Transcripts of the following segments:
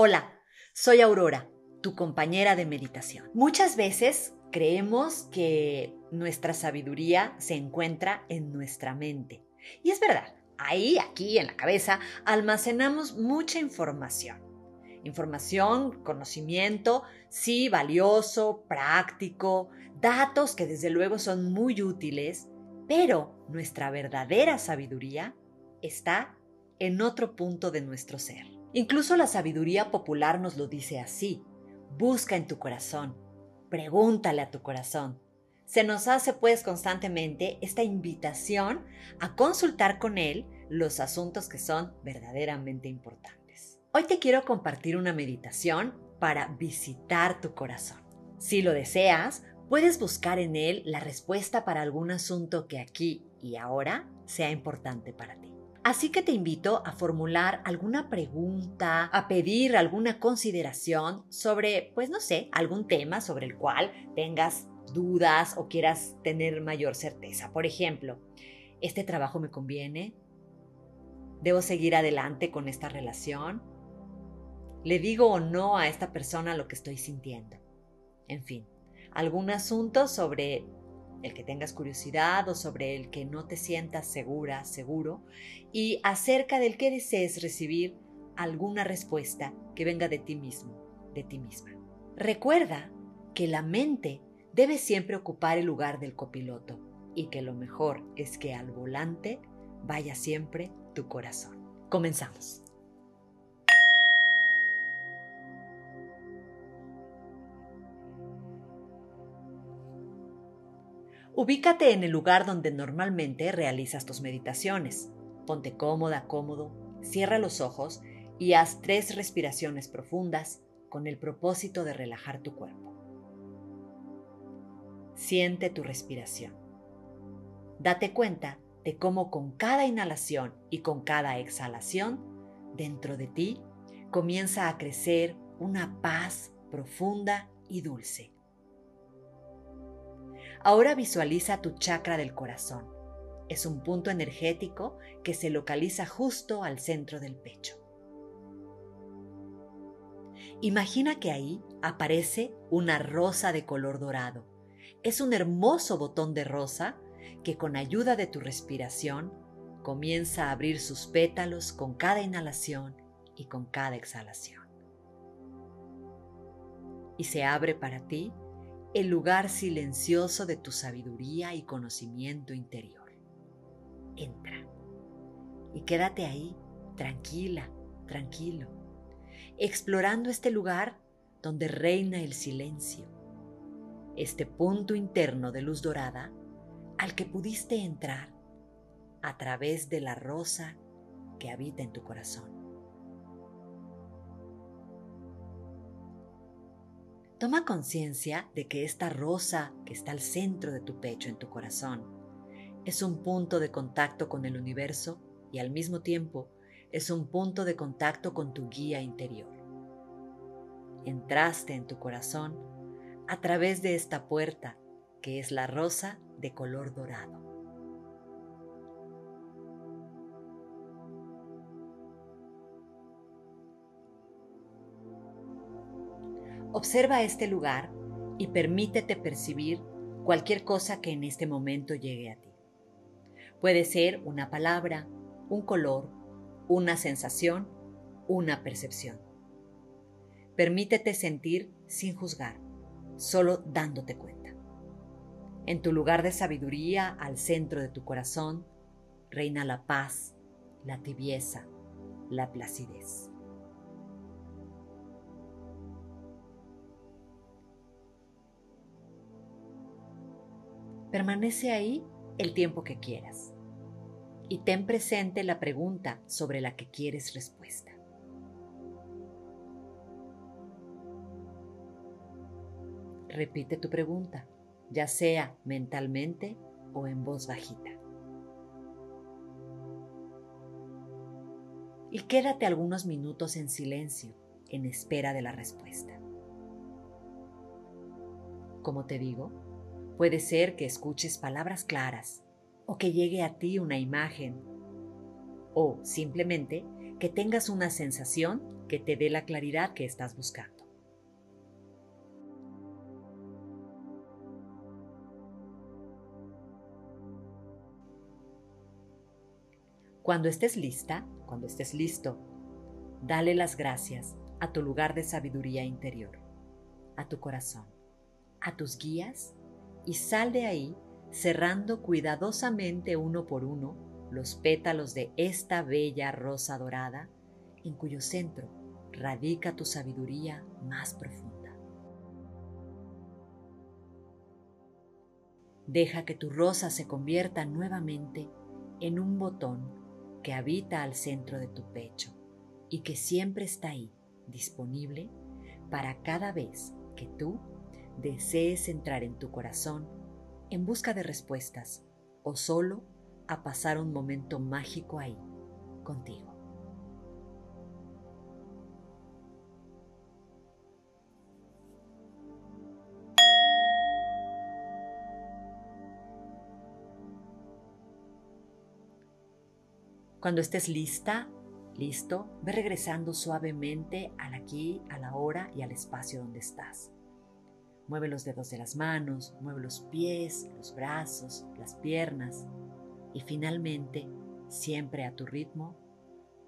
Hola, soy Aurora, tu compañera de meditación. Muchas veces creemos que nuestra sabiduría se encuentra en nuestra mente. Y es verdad, ahí, aquí, en la cabeza, almacenamos mucha información. Información, conocimiento, sí, valioso, práctico, datos que desde luego son muy útiles, pero nuestra verdadera sabiduría está en otro punto de nuestro ser. Incluso la sabiduría popular nos lo dice así. Busca en tu corazón, pregúntale a tu corazón. Se nos hace pues constantemente esta invitación a consultar con él los asuntos que son verdaderamente importantes. Hoy te quiero compartir una meditación para visitar tu corazón. Si lo deseas, puedes buscar en él la respuesta para algún asunto que aquí y ahora sea importante para ti. Así que te invito a formular alguna pregunta, a pedir alguna consideración sobre, pues no sé, algún tema sobre el cual tengas dudas o quieras tener mayor certeza. Por ejemplo, ¿este trabajo me conviene? ¿Debo seguir adelante con esta relación? ¿Le digo o no a esta persona lo que estoy sintiendo? En fin, algún asunto sobre el que tengas curiosidad o sobre el que no te sientas segura, seguro, y acerca del que desees recibir alguna respuesta que venga de ti mismo, de ti misma. Recuerda que la mente debe siempre ocupar el lugar del copiloto y que lo mejor es que al volante vaya siempre tu corazón. Comenzamos. Ubícate en el lugar donde normalmente realizas tus meditaciones. Ponte cómoda, cómodo, cierra los ojos y haz tres respiraciones profundas con el propósito de relajar tu cuerpo. Siente tu respiración. Date cuenta de cómo con cada inhalación y con cada exhalación, dentro de ti comienza a crecer una paz profunda y dulce Ahora visualiza tu chakra del corazón. Es un punto energético que se localiza justo al centro del pecho. Imagina que ahí aparece una rosa de color dorado. Es un hermoso botón de rosa que con ayuda de tu respiración comienza a abrir sus pétalos con cada inhalación y con cada exhalación. Y se abre para ti el lugar silencioso de tu sabiduría y conocimiento interior. Entra y quédate ahí, tranquila, tranquilo, explorando este lugar donde reina el silencio, este punto interno de luz dorada al que pudiste entrar a través de la rosa que habita en tu corazón. Toma conciencia de que esta rosa que está al centro de tu pecho, en tu corazón, es un punto de contacto con el universo y al mismo tiempo es un punto de contacto con tu guía interior. Entraste en tu corazón a través de esta puerta que es la rosa de color dorado. Observa este lugar y permítete percibir cualquier cosa que en este momento llegue a ti. Puede ser una palabra, un color, una sensación, una percepción. Permítete sentir sin juzgar, solo dándote cuenta. En tu lugar de sabiduría, al centro de tu corazón, reina la paz, la tibieza, la placidez. Permanece ahí el tiempo que quieras y ten presente la pregunta sobre la que quieres respuesta. Repite tu pregunta, ya sea mentalmente o en voz bajita. Y quédate algunos minutos en silencio en espera de la respuesta. Como te digo, Puede ser que escuches palabras claras o que llegue a ti una imagen o simplemente que tengas una sensación que te dé la claridad que estás buscando. Cuando estés lista, cuando estés listo, dale las gracias a tu lugar de sabiduría interior, a tu corazón, a tus guías y sal de ahí cerrando cuidadosamente uno por uno los pétalos de esta bella rosa dorada en cuyo centro radica tu sabiduría más profunda. Deja que tu rosa se convierta nuevamente en un botón que habita al centro de tu pecho y que siempre está ahí, disponible para cada vez que tú desees entrar en tu corazón en busca de respuestas o solo a pasar un momento mágico ahí, contigo. Cuando estés lista, listo, ve regresando suavemente al aquí, a la hora y al espacio donde estás. Mueve los dedos de las manos, mueve los pies, los brazos, las piernas y finalmente, siempre a tu ritmo,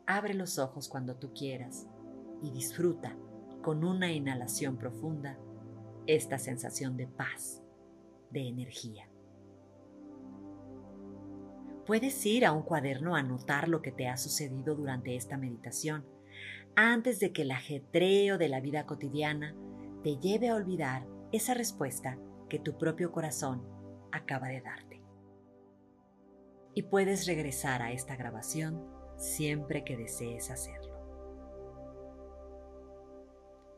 abre los ojos cuando tú quieras y disfruta con una inhalación profunda esta sensación de paz, de energía. Puedes ir a un cuaderno a anotar lo que te ha sucedido durante esta meditación, antes de que el ajetreo de la vida cotidiana te lleve a olvidar esa respuesta que tu propio corazón acaba de darte. Y puedes regresar a esta grabación siempre que desees hacerlo.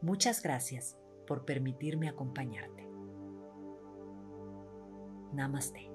Muchas gracias por permitirme acompañarte. Namaste.